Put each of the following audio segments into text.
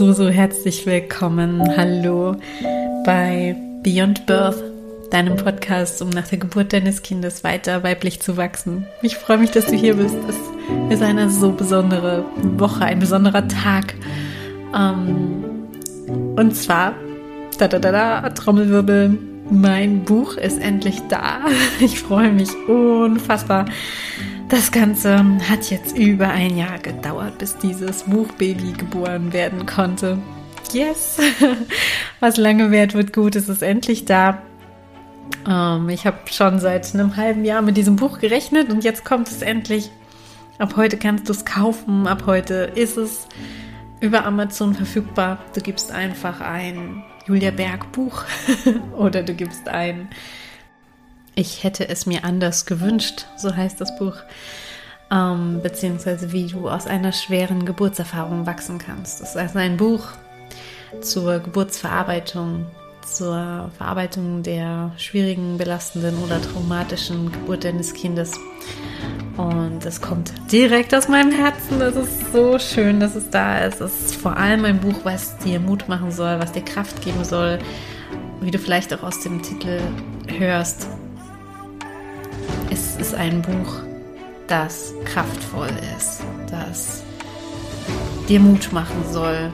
so, so herzlich willkommen. Hallo bei Beyond Birth, deinem Podcast, um nach der Geburt deines Kindes weiter weiblich zu wachsen. Ich freue mich, dass du hier bist. Es ist eine so besondere Woche, ein besonderer Tag. Ähm, und zwar, da da da da, Trommelwirbel, mein Buch ist endlich da. Ich freue mich unfassbar. Das Ganze hat jetzt über ein Jahr gedauert, bis dieses Buchbaby geboren werden konnte. Yes! Was lange währt, wird gut. Es ist endlich da. Ähm, ich habe schon seit einem halben Jahr mit diesem Buch gerechnet und jetzt kommt es endlich. Ab heute kannst du es kaufen. Ab heute ist es über Amazon verfügbar. Du gibst einfach ein Julia Berg Buch oder du gibst ein ich hätte es mir anders gewünscht, so heißt das Buch, ähm, beziehungsweise wie du aus einer schweren Geburtserfahrung wachsen kannst. Das ist also ein Buch zur Geburtsverarbeitung, zur Verarbeitung der schwierigen, belastenden oder traumatischen Geburt deines Kindes. Und es kommt direkt aus meinem Herzen. Das ist so schön, dass es da ist. Es ist vor allem ein Buch, was dir Mut machen soll, was dir Kraft geben soll. Wie du vielleicht auch aus dem Titel hörst, es ist ein Buch, das kraftvoll ist, das dir Mut machen soll,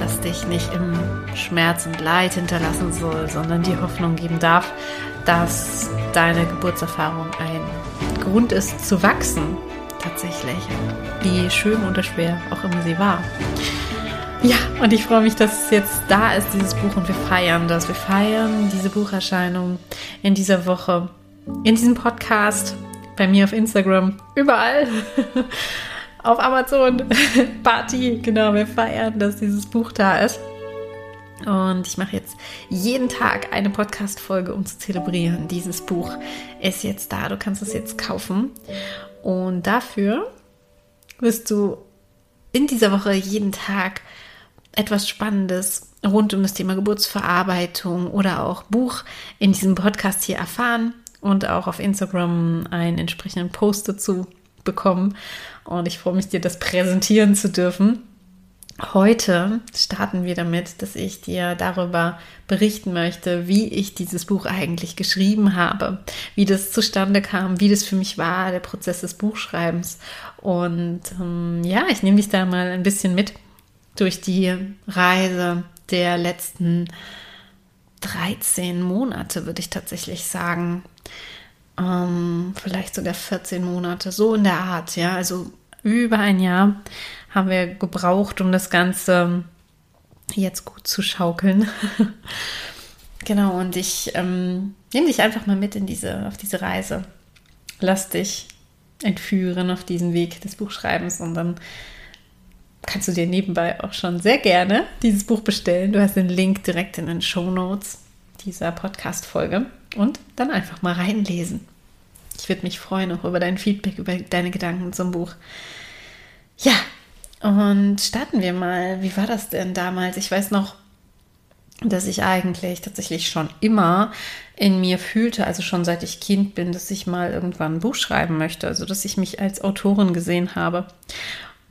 das dich nicht im Schmerz und Leid hinterlassen soll, sondern dir Hoffnung geben darf, dass deine Geburtserfahrung ein Grund ist zu wachsen, tatsächlich, wie schön oder schwer auch immer sie war. Ja, und ich freue mich, dass es jetzt da ist, dieses Buch, und wir feiern das. Wir feiern diese Bucherscheinung in dieser Woche in diesem Podcast, bei mir auf Instagram, überall, auf Amazon, Party, genau, wir feiern, dass dieses Buch da ist. Und ich mache jetzt jeden Tag eine Podcast-Folge, um zu zelebrieren. Dieses Buch ist jetzt da, du kannst es jetzt kaufen. Und dafür wirst du in dieser Woche jeden Tag etwas Spannendes rund um das Thema Geburtsverarbeitung oder auch Buch in diesem Podcast hier erfahren und auch auf Instagram einen entsprechenden Post dazu bekommen. Und ich freue mich, dir das präsentieren zu dürfen. Heute starten wir damit, dass ich dir darüber berichten möchte, wie ich dieses Buch eigentlich geschrieben habe, wie das zustande kam, wie das für mich war, der Prozess des Buchschreibens. Und ähm, ja, ich nehme dich da mal ein bisschen mit durch die Reise der letzten 13 Monate, würde ich tatsächlich sagen ähm, vielleicht sogar 14 Monate, so in der Art, ja. Also über ein Jahr haben wir gebraucht, um das Ganze jetzt gut zu schaukeln. genau, und ich ähm, nehme dich einfach mal mit in diese, auf diese Reise. Lass dich entführen auf diesen Weg des Buchschreibens und dann kannst du dir nebenbei auch schon sehr gerne dieses Buch bestellen. Du hast den Link direkt in den Show Notes dieser Podcast-Folge und dann einfach mal reinlesen. Ich würde mich freuen auch über dein Feedback, über deine Gedanken zum Buch. Ja, und starten wir mal. Wie war das denn damals? Ich weiß noch, dass ich eigentlich tatsächlich schon immer in mir fühlte, also schon seit ich Kind bin, dass ich mal irgendwann ein Buch schreiben möchte, also dass ich mich als Autorin gesehen habe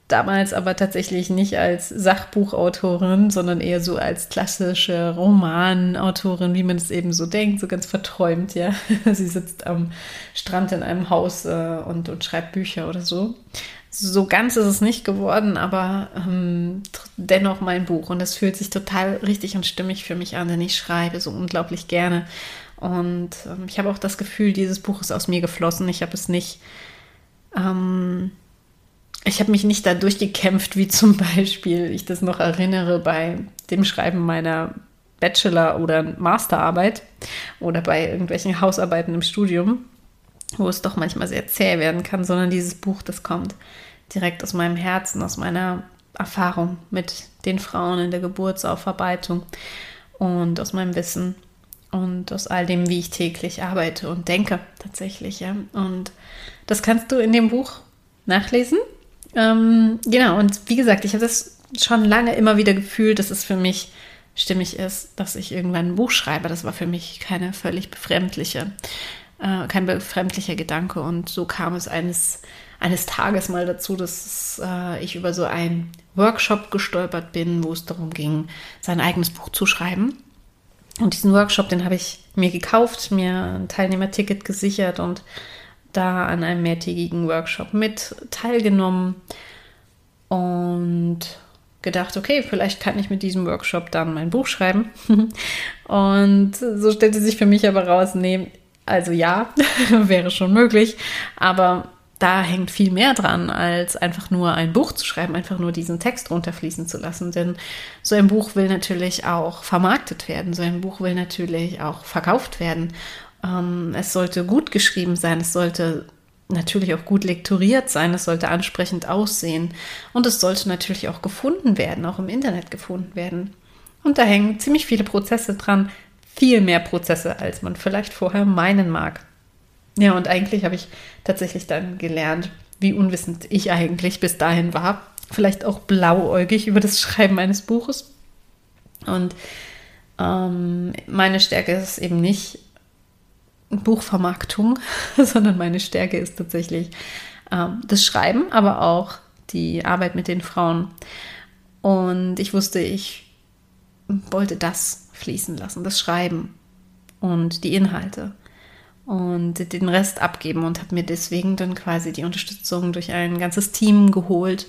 damals aber tatsächlich nicht als Sachbuchautorin, sondern eher so als klassische Romanautorin, wie man es eben so denkt, so ganz verträumt, ja. Sie sitzt am Strand in einem Haus äh, und, und schreibt Bücher oder so. So ganz ist es nicht geworden, aber ähm, dennoch mein Buch. Und es fühlt sich total richtig und stimmig für mich an, denn ich schreibe so unglaublich gerne. Und ähm, ich habe auch das Gefühl, dieses Buch ist aus mir geflossen. Ich habe es nicht. Ähm, ich habe mich nicht da durchgekämpft, wie zum Beispiel ich das noch erinnere bei dem Schreiben meiner Bachelor- oder Masterarbeit oder bei irgendwelchen Hausarbeiten im Studium, wo es doch manchmal sehr zäh werden kann, sondern dieses Buch, das kommt direkt aus meinem Herzen, aus meiner Erfahrung mit den Frauen in der Geburtsaufarbeitung und aus meinem Wissen und aus all dem, wie ich täglich arbeite und denke tatsächlich. Ja. Und das kannst du in dem Buch nachlesen. Ähm, genau, und wie gesagt, ich habe das schon lange immer wieder gefühlt, dass es für mich stimmig ist, dass ich irgendwann ein Buch schreibe. Das war für mich keine völlig befremdliche, äh, kein befremdlicher Gedanke. Und so kam es eines, eines Tages mal dazu, dass äh, ich über so einen Workshop gestolpert bin, wo es darum ging, sein eigenes Buch zu schreiben. Und diesen Workshop, den habe ich mir gekauft, mir ein Teilnehmerticket gesichert und da an einem mehrtägigen Workshop mit teilgenommen und gedacht, okay, vielleicht kann ich mit diesem Workshop dann mein Buch schreiben. und so stellte sich für mich aber raus, nee, also ja, wäre schon möglich, aber da hängt viel mehr dran, als einfach nur ein Buch zu schreiben, einfach nur diesen Text runterfließen zu lassen. Denn so ein Buch will natürlich auch vermarktet werden, so ein Buch will natürlich auch verkauft werden. Ähm, es sollte gut geschrieben sein, es sollte natürlich auch gut lektoriert sein, es sollte ansprechend aussehen und es sollte natürlich auch gefunden werden, auch im Internet gefunden werden. Und da hängen ziemlich viele Prozesse dran, viel mehr Prozesse, als man vielleicht vorher meinen mag. Ja, und eigentlich habe ich tatsächlich dann gelernt, wie unwissend ich eigentlich bis dahin war. Vielleicht auch blauäugig über das Schreiben eines Buches. Und ähm, meine Stärke ist eben nicht Buchvermarktung, sondern meine Stärke ist tatsächlich ähm, das Schreiben, aber auch die Arbeit mit den Frauen. Und ich wusste, ich wollte das fließen lassen, das Schreiben und die Inhalte und den Rest abgeben und habe mir deswegen dann quasi die Unterstützung durch ein ganzes Team geholt,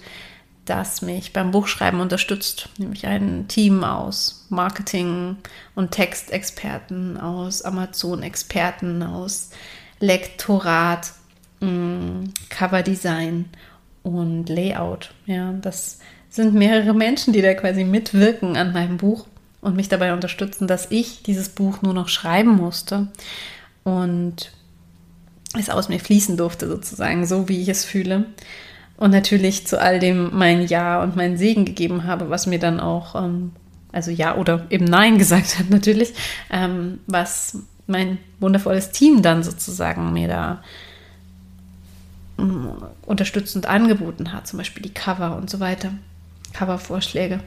das mich beim Buchschreiben unterstützt, nämlich ein Team aus Marketing- und Textexperten, aus Amazon-Experten, aus Lektorat, mm, Coverdesign und Layout. Ja, das sind mehrere Menschen, die da quasi mitwirken an meinem Buch und mich dabei unterstützen, dass ich dieses Buch nur noch schreiben musste und es aus mir fließen durfte, sozusagen, so wie ich es fühle. Und natürlich zu all dem mein Ja und mein Segen gegeben habe, was mir dann auch, ähm, also Ja oder eben Nein gesagt hat, natürlich, ähm, was mein wundervolles Team dann sozusagen mir da ähm, unterstützend angeboten hat, zum Beispiel die Cover und so weiter, Covervorschläge.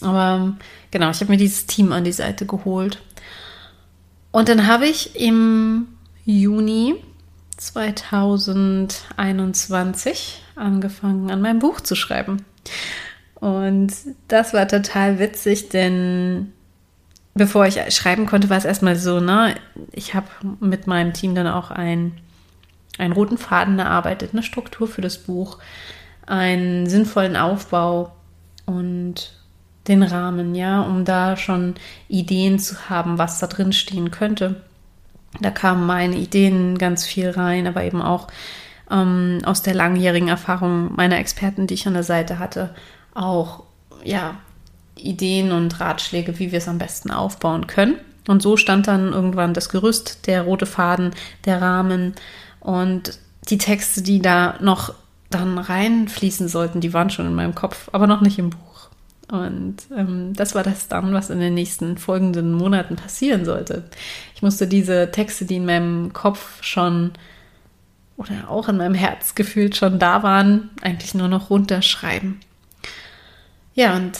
Aber ähm, genau, ich habe mir dieses Team an die Seite geholt. Und dann habe ich im Juni 2021 angefangen, an meinem Buch zu schreiben. Und das war total witzig, denn bevor ich schreiben konnte, war es erstmal so, ne, ich habe mit meinem Team dann auch ein, einen roten Faden erarbeitet, eine Struktur für das Buch, einen sinnvollen Aufbau und den Rahmen, ja, um da schon Ideen zu haben, was da drin stehen könnte. Da kamen meine Ideen ganz viel rein, aber eben auch ähm, aus der langjährigen Erfahrung meiner Experten, die ich an der Seite hatte, auch ja Ideen und Ratschläge, wie wir es am besten aufbauen können. Und so stand dann irgendwann das Gerüst, der rote Faden, der Rahmen und die Texte, die da noch dann reinfließen sollten, die waren schon in meinem Kopf, aber noch nicht im Buch. Und ähm, das war das dann, was in den nächsten folgenden Monaten passieren sollte. Ich musste diese Texte, die in meinem Kopf schon oder auch in meinem Herz gefühlt schon da waren, eigentlich nur noch runterschreiben. Ja, und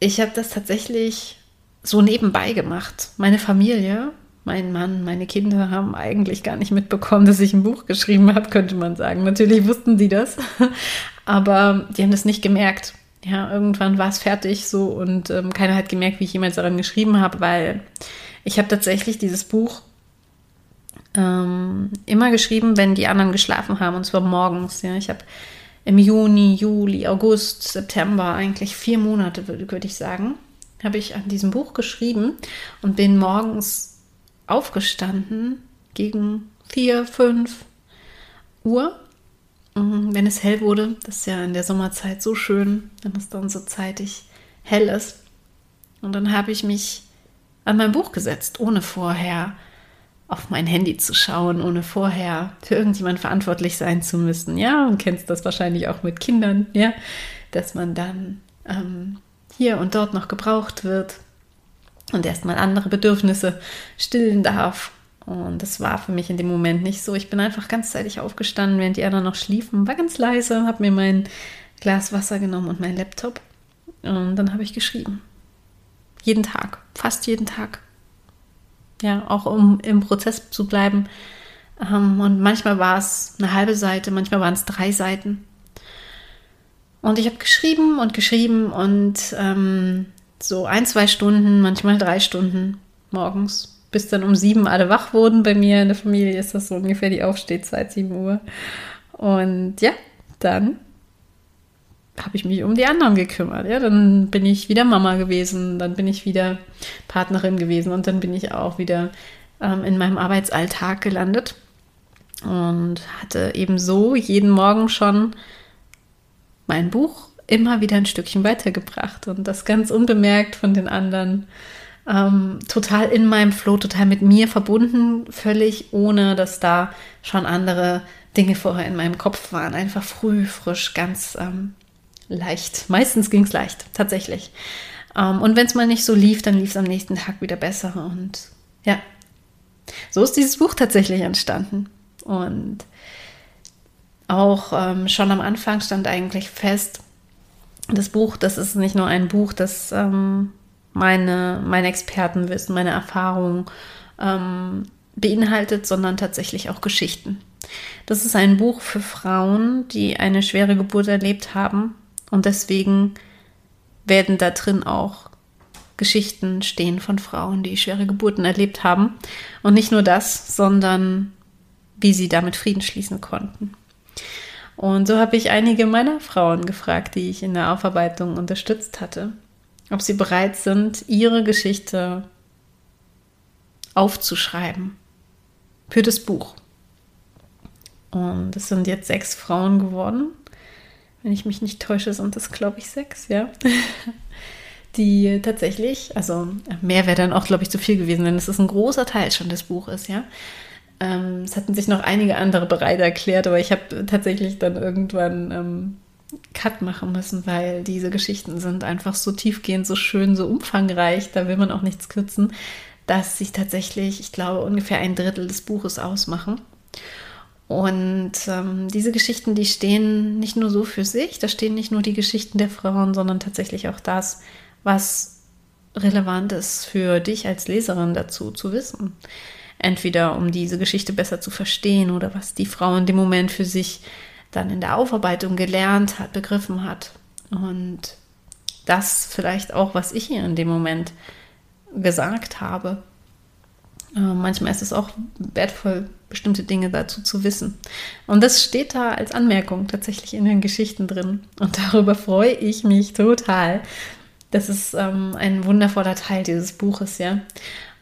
ich habe das tatsächlich so nebenbei gemacht. Meine Familie, mein Mann, meine Kinder haben eigentlich gar nicht mitbekommen, dass ich ein Buch geschrieben habe, könnte man sagen. Natürlich wussten sie das, aber die haben das nicht gemerkt ja, irgendwann war es fertig so und ähm, keiner hat gemerkt, wie ich jemals daran geschrieben habe, weil ich habe tatsächlich dieses Buch ähm, immer geschrieben, wenn die anderen geschlafen haben und zwar morgens. Ja, ich habe im Juni, Juli, August, September eigentlich vier Monate würde würd ich sagen, habe ich an diesem Buch geschrieben und bin morgens aufgestanden gegen vier, fünf Uhr wenn es hell wurde, das ist ja in der Sommerzeit so schön, wenn es dann so zeitig hell ist. Und dann habe ich mich an mein Buch gesetzt, ohne vorher auf mein Handy zu schauen, ohne vorher für irgendjemand verantwortlich sein zu müssen. Ja, und kennst das wahrscheinlich auch mit Kindern, ja, dass man dann ähm, hier und dort noch gebraucht wird und erstmal andere Bedürfnisse stillen darf und das war für mich in dem Moment nicht so. Ich bin einfach ganzzeitig aufgestanden, während die anderen noch schliefen, war ganz leise, habe mir mein Glas Wasser genommen und mein Laptop. Und dann habe ich geschrieben. Jeden Tag, fast jeden Tag. Ja, auch um im Prozess zu bleiben, Ähm, und manchmal war es eine halbe Seite, manchmal waren es drei Seiten. Und ich habe geschrieben und geschrieben und ähm, so ein, zwei Stunden, manchmal drei Stunden morgens, bis dann um sieben alle wach wurden. Bei mir in der Familie ist das so ungefähr die Aufstehzeit, sieben Uhr. Und ja, dann habe ich mich um die anderen gekümmert. Ja, dann bin ich wieder Mama gewesen, dann bin ich wieder Partnerin gewesen und dann bin ich auch wieder ähm, in meinem Arbeitsalltag gelandet und hatte ebenso jeden Morgen schon mein Buch immer wieder ein Stückchen weitergebracht und das ganz unbemerkt von den anderen. Ähm, total in meinem Flow, total mit mir verbunden, völlig ohne, dass da schon andere Dinge vorher in meinem Kopf waren. Einfach früh, frisch, ganz ähm, leicht. Meistens ging es leicht, tatsächlich. Ähm, und wenn es mal nicht so lief, dann lief es am nächsten Tag wieder besser. Und ja, so ist dieses Buch tatsächlich entstanden. Und auch ähm, schon am Anfang stand eigentlich fest, das Buch, das ist nicht nur ein Buch, das ähm, meine, mein Expertenwissen, meine Erfahrungen ähm, beinhaltet, sondern tatsächlich auch Geschichten. Das ist ein Buch für Frauen, die eine schwere Geburt erlebt haben und deswegen werden da drin auch Geschichten stehen von Frauen, die schwere Geburten erlebt haben. Und nicht nur das, sondern wie sie damit Frieden schließen konnten. Und so habe ich einige meiner Frauen gefragt, die ich in der Aufarbeitung unterstützt hatte, ob sie bereit sind, ihre Geschichte aufzuschreiben für das Buch. Und es sind jetzt sechs Frauen geworden wenn ich mich nicht täusche, sind das, glaube ich, sechs, ja. Die tatsächlich, also mehr wäre dann auch, glaube ich, zu viel gewesen, denn es ist ein großer Teil schon des Buches, ja. Ähm, es hatten sich noch einige andere bereit erklärt, aber ich habe tatsächlich dann irgendwann ähm, Cut machen müssen, weil diese Geschichten sind einfach so tiefgehend, so schön, so umfangreich, da will man auch nichts kürzen, dass sich tatsächlich, ich glaube, ungefähr ein Drittel des Buches ausmachen. Und ähm, diese Geschichten, die stehen nicht nur so für sich, da stehen nicht nur die Geschichten der Frauen, sondern tatsächlich auch das, was relevant ist für dich als Leserin dazu zu wissen. Entweder um diese Geschichte besser zu verstehen oder was die Frau in dem Moment für sich dann in der Aufarbeitung gelernt hat, begriffen hat. Und das vielleicht auch, was ich ihr in dem Moment gesagt habe. Äh, manchmal ist es auch wertvoll, bestimmte Dinge dazu zu wissen. Und das steht da als Anmerkung tatsächlich in den Geschichten drin. Und darüber freue ich mich total. Das ist ähm, ein wundervoller Teil dieses Buches, ja.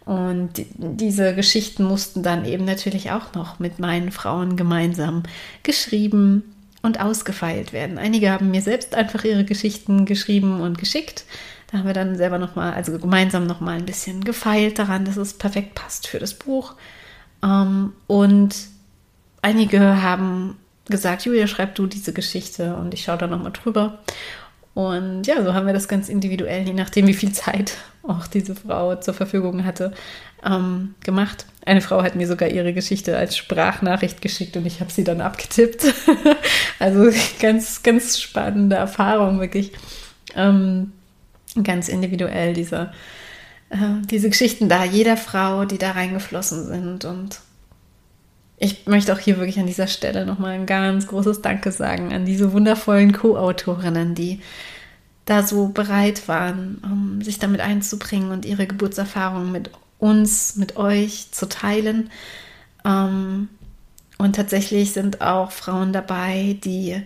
Und die, diese Geschichten mussten dann eben natürlich auch noch mit meinen Frauen gemeinsam geschrieben und ausgefeilt werden. Einige haben mir selbst einfach ihre Geschichten geschrieben und geschickt. Da haben wir dann selber nochmal, also gemeinsam nochmal ein bisschen gefeilt daran, dass es perfekt passt für das Buch. Ähm, und einige haben gesagt, Julia, schreib du diese Geschichte und ich schaue da nochmal drüber. Und ja, so haben wir das ganz individuell, je nachdem, wie viel Zeit auch diese Frau zur Verfügung hatte, ähm, gemacht. Eine Frau hat mir sogar ihre Geschichte als Sprachnachricht geschickt und ich habe sie dann abgetippt. also ganz, ganz spannende Erfahrung, wirklich. Ähm, ganz individuell diese, äh, diese Geschichten da, jeder Frau, die da reingeflossen sind. Und ich möchte auch hier wirklich an dieser Stelle nochmal ein ganz großes Danke sagen an diese wundervollen Co-Autorinnen, die da so bereit waren, um sich damit einzubringen und ihre Geburtserfahrungen mit uns, mit euch zu teilen. Ähm, und tatsächlich sind auch Frauen dabei, die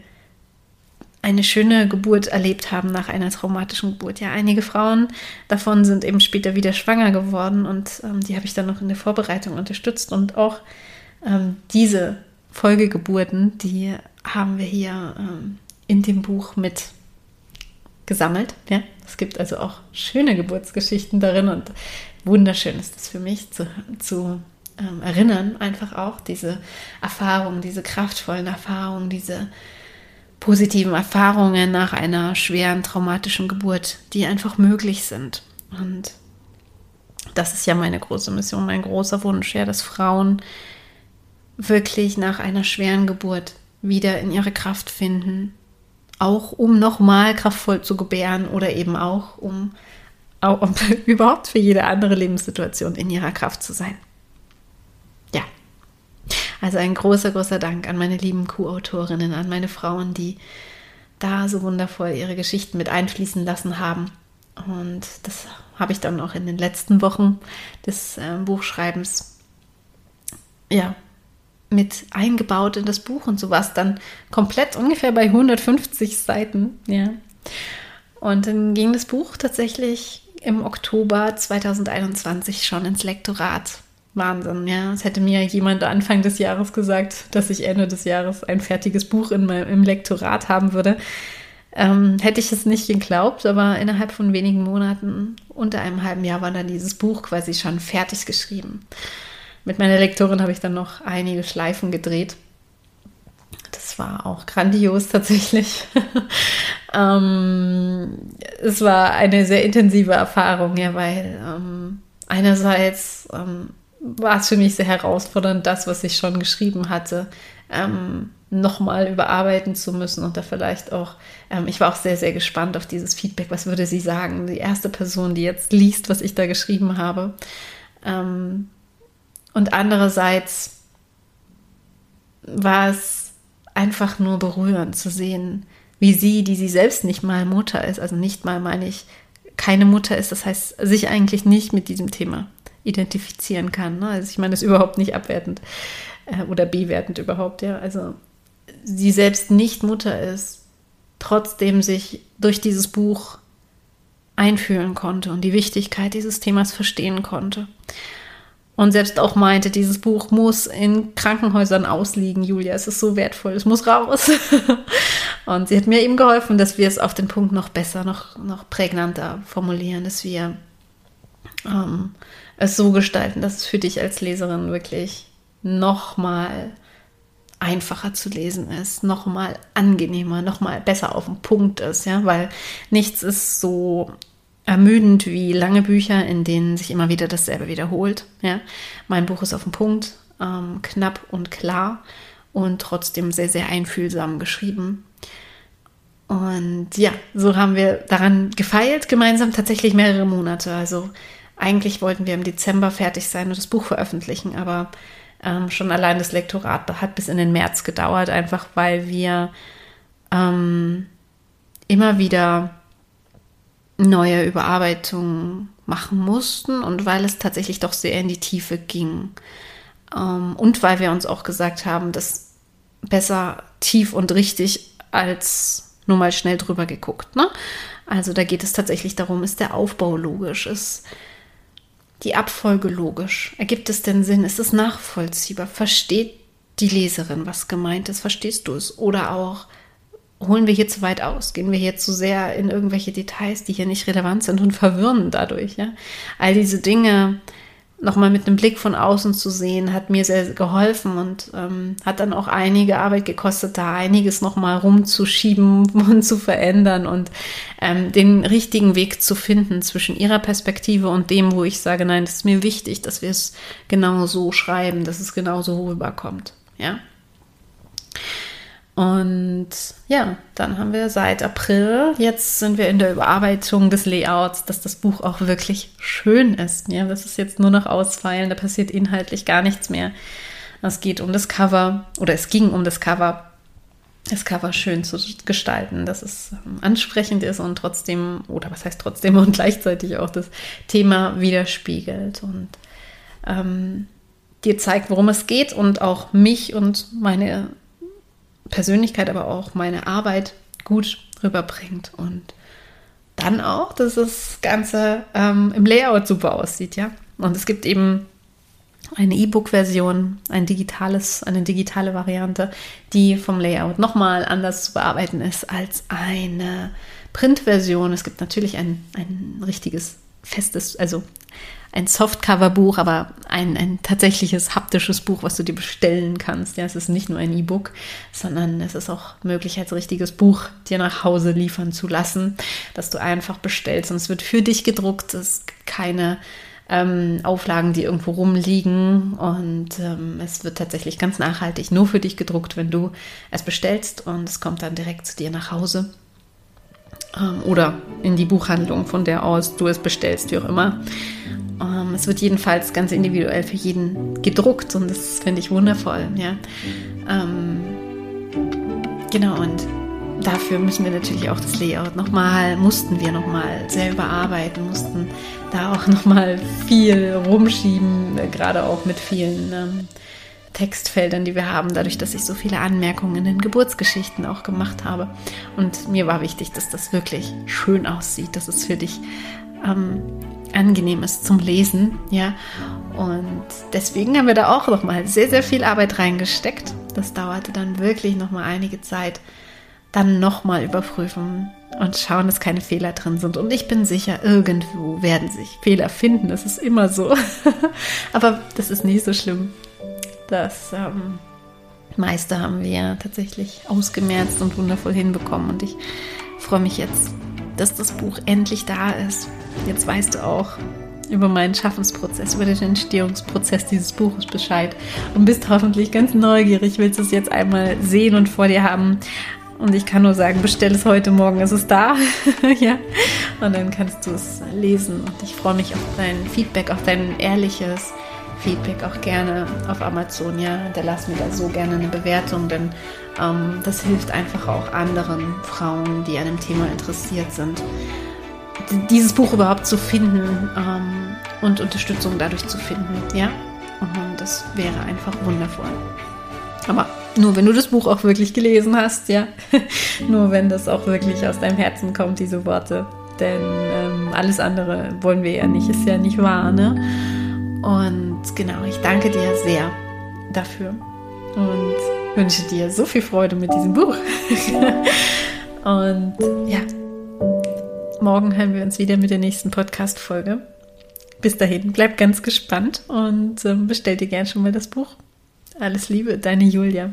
eine schöne Geburt erlebt haben nach einer traumatischen Geburt. Ja, einige Frauen davon sind eben später wieder schwanger geworden und ähm, die habe ich dann noch in der Vorbereitung unterstützt und auch ähm, diese Folgegeburten, die haben wir hier ähm, in dem Buch mit gesammelt. Ja, es gibt also auch schöne Geburtsgeschichten darin und wunderschön ist es für mich zu, zu ähm, erinnern, einfach auch diese Erfahrungen, diese kraftvollen Erfahrungen, diese positiven Erfahrungen nach einer schweren traumatischen Geburt, die einfach möglich sind. Und das ist ja meine große Mission, mein großer Wunsch, ja, dass Frauen wirklich nach einer schweren Geburt wieder in ihre Kraft finden, auch um nochmal kraftvoll zu gebären oder eben auch um, um überhaupt für jede andere Lebenssituation in ihrer Kraft zu sein. Ja. Also ein großer, großer Dank an meine lieben Co-Autorinnen, an meine Frauen, die da so wundervoll ihre Geschichten mit einfließen lassen haben. Und das habe ich dann auch in den letzten Wochen des äh, Buchschreibens ja mit eingebaut in das Buch und so war es dann komplett ungefähr bei 150 Seiten, ja. Und dann ging das Buch tatsächlich im Oktober 2021 schon ins Lektorat. Wahnsinn, ja. Es hätte mir jemand Anfang des Jahres gesagt, dass ich Ende des Jahres ein fertiges Buch in meinem, im Lektorat haben würde. Ähm, hätte ich es nicht geglaubt, aber innerhalb von wenigen Monaten, unter einem halben Jahr, war dann dieses Buch quasi schon fertig geschrieben. Mit meiner Lektorin habe ich dann noch einige Schleifen gedreht. Das war auch grandios tatsächlich. ähm, es war eine sehr intensive Erfahrung, ja, weil ähm, einerseits ähm, war es für mich sehr herausfordernd, das, was ich schon geschrieben hatte, ähm, nochmal überarbeiten zu müssen und da vielleicht auch, ähm, ich war auch sehr, sehr gespannt auf dieses Feedback. Was würde sie sagen? Die erste Person, die jetzt liest, was ich da geschrieben habe. Ähm, und andererseits war es einfach nur berührend zu sehen, wie sie, die sie selbst nicht mal Mutter ist, also nicht mal meine ich, keine Mutter ist, das heißt, sich eigentlich nicht mit diesem Thema identifizieren kann. Ne? Also ich meine das überhaupt nicht abwertend äh, oder bewertend überhaupt, ja. Also sie selbst nicht Mutter ist, trotzdem sich durch dieses Buch einfühlen konnte und die Wichtigkeit dieses Themas verstehen konnte. Und selbst auch meinte, dieses Buch muss in Krankenhäusern ausliegen, Julia, es ist so wertvoll, es muss raus. und sie hat mir eben geholfen, dass wir es auf den Punkt noch besser, noch, noch prägnanter formulieren, dass wir ähm, es so gestalten, dass es für dich als Leserin wirklich nochmal einfacher zu lesen ist, nochmal angenehmer, nochmal besser auf den Punkt ist, ja, weil nichts ist so ermüdend wie lange Bücher, in denen sich immer wieder dasselbe wiederholt. Ja. Mein Buch ist auf den Punkt, ähm, knapp und klar und trotzdem sehr, sehr einfühlsam geschrieben. Und ja, so haben wir daran gefeilt, gemeinsam tatsächlich mehrere Monate. Also eigentlich wollten wir im Dezember fertig sein und das Buch veröffentlichen, aber ähm, schon allein das Lektorat hat bis in den März gedauert, einfach weil wir ähm, immer wieder neue Überarbeitungen machen mussten und weil es tatsächlich doch sehr in die Tiefe ging. Ähm, und weil wir uns auch gesagt haben, dass besser tief und richtig als nur mal schnell drüber geguckt. Ne? Also da geht es tatsächlich darum, ist der Aufbau logisch, ist die Abfolge logisch? Ergibt es denn Sinn? Ist es nachvollziehbar? Versteht die Leserin, was gemeint ist? Verstehst du es? Oder auch, holen wir hier zu weit aus? Gehen wir hier zu sehr in irgendwelche Details, die hier nicht relevant sind und verwirren dadurch? Ja? All diese Dinge nochmal mit einem Blick von außen zu sehen, hat mir sehr geholfen und ähm, hat dann auch einige Arbeit gekostet, da einiges nochmal rumzuschieben und zu verändern und ähm, den richtigen Weg zu finden zwischen ihrer Perspektive und dem, wo ich sage, nein, das ist mir wichtig, dass wir es genau so schreiben, dass es genau so rüberkommt. Ja. Und ja, dann haben wir seit April, jetzt sind wir in der Überarbeitung des Layouts, dass das Buch auch wirklich schön ist. Ja, das ist jetzt nur noch Ausfeilen, da passiert inhaltlich gar nichts mehr. Es geht um das Cover oder es ging um das Cover, das Cover schön zu gestalten, dass es ähm, ansprechend ist und trotzdem, oder was heißt trotzdem und gleichzeitig auch das Thema widerspiegelt und ähm, dir zeigt, worum es geht und auch mich und meine Persönlichkeit, aber auch meine Arbeit gut rüberbringt. Und dann auch, dass das Ganze ähm, im Layout super aussieht, ja. Und es gibt eben eine E-Book-Version, ein digitales, eine digitale Variante, die vom Layout nochmal anders zu bearbeiten ist als eine Print-Version. Es gibt natürlich ein, ein richtiges festes, also ein Softcover-Buch, aber ein, ein tatsächliches haptisches Buch, was du dir bestellen kannst. Ja, es ist nicht nur ein E-Book, sondern es ist auch möglich, als richtiges Buch dir nach Hause liefern zu lassen, dass du einfach bestellst. Und es wird für dich gedruckt. Es ist keine ähm, Auflagen, die irgendwo rumliegen. Und ähm, es wird tatsächlich ganz nachhaltig nur für dich gedruckt, wenn du es bestellst. Und es kommt dann direkt zu dir nach Hause. Ähm, oder in die Buchhandlung, von der aus du es bestellst, wie auch immer. Ähm, es wird jedenfalls ganz individuell für jeden gedruckt und das finde ich wundervoll. Ja. Ähm, genau, und dafür müssen wir natürlich auch das Layout nochmal, mussten wir nochmal sehr überarbeiten, mussten da auch nochmal viel rumschieben, äh, gerade auch mit vielen ähm, Textfeldern, die wir haben, dadurch, dass ich so viele Anmerkungen in den Geburtsgeschichten auch gemacht habe. Und mir war wichtig, dass das wirklich schön aussieht, dass es für dich ähm, angenehm ist zum Lesen, ja. Und deswegen haben wir da auch nochmal sehr, sehr viel Arbeit reingesteckt. Das dauerte dann wirklich nochmal einige Zeit. Dann nochmal überprüfen und schauen, dass keine Fehler drin sind. Und ich bin sicher, irgendwo werden sich Fehler finden. Das ist immer so. Aber das ist nicht so schlimm. Das ähm, meiste haben wir tatsächlich ausgemerzt und wundervoll hinbekommen. Und ich freue mich jetzt, dass das Buch endlich da ist. Jetzt weißt du auch über meinen Schaffensprozess, über den Entstehungsprozess dieses Buches Bescheid und bist hoffentlich ganz neugierig, willst es jetzt einmal sehen und vor dir haben. Und ich kann nur sagen, bestell es heute Morgen, ist es da. ja. Und dann kannst du es lesen. Und ich freue mich auf dein Feedback, auf dein ehrliches, Feedback auch gerne auf Amazon. Ja, hinterlass mir da so gerne eine Bewertung, denn ähm, das hilft einfach auch anderen Frauen, die an dem Thema interessiert sind, dieses Buch überhaupt zu finden ähm, und Unterstützung dadurch zu finden. Ja, und das wäre einfach wundervoll. Aber nur wenn du das Buch auch wirklich gelesen hast, ja. nur wenn das auch wirklich aus deinem Herzen kommt, diese Worte. Denn ähm, alles andere wollen wir ja nicht, ist ja nicht wahr, ne? Und genau, ich danke dir sehr dafür und wünsche dir so viel Freude mit diesem Buch. und ja, morgen hören wir uns wieder mit der nächsten Podcast-Folge. Bis dahin, bleib ganz gespannt und ähm, bestell dir gern schon mal das Buch. Alles Liebe, deine Julia.